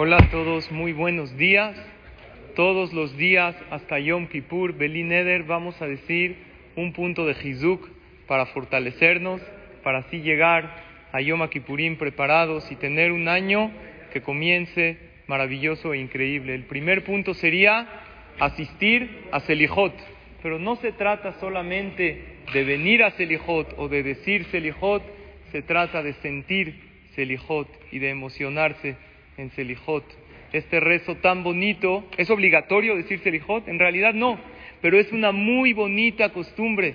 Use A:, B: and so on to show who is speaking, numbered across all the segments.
A: Hola a todos, muy buenos días. Todos los días hasta Yom Kippur, Belin Eder, vamos a decir un punto de Hizuk para fortalecernos, para así llegar a Yom Kippurim preparados y tener un año que comience maravilloso e increíble. El primer punto sería asistir a Selijot, pero no se trata solamente de venir a Selijot o de decir Selijot, se trata de sentir Selijot y de emocionarse en Selijot. Este rezo tan bonito, ¿es obligatorio decir Selijot? En realidad no, pero es una muy bonita costumbre.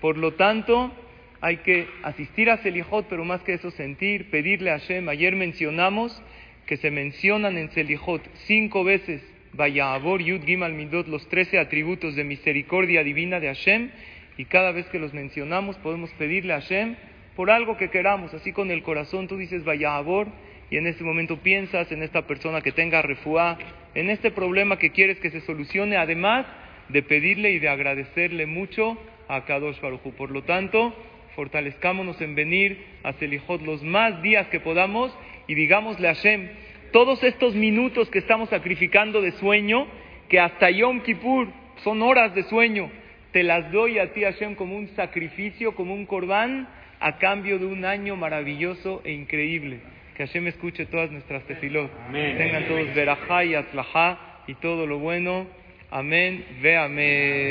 A: Por lo tanto, hay que asistir a Selijot, pero más que eso sentir, pedirle a Hashem. Ayer mencionamos que se mencionan en Selijot cinco veces Vayabor, Yud, Gimal, Midot, los trece atributos de misericordia divina de Hashem, y cada vez que los mencionamos podemos pedirle a Hashem por algo que queramos, así con el corazón tú dices Vayabor, y en ese momento piensas en esta persona que tenga refuá, en este problema que quieres que se solucione, además de pedirle y de agradecerle mucho a Kadosh Baruj Por lo tanto, fortalezcámonos en venir a Selijot los más días que podamos y digámosle a Hashem, todos estos minutos que estamos sacrificando de sueño, que hasta Yom Kippur son horas de sueño, te las doy a ti Hashem como un sacrificio, como un corbán, a cambio de un año maravilloso e increíble. Que Hashem escuche todas nuestras tefilot. Tengan todos verajá y atlajá y todo lo bueno. Amén. Ve amén.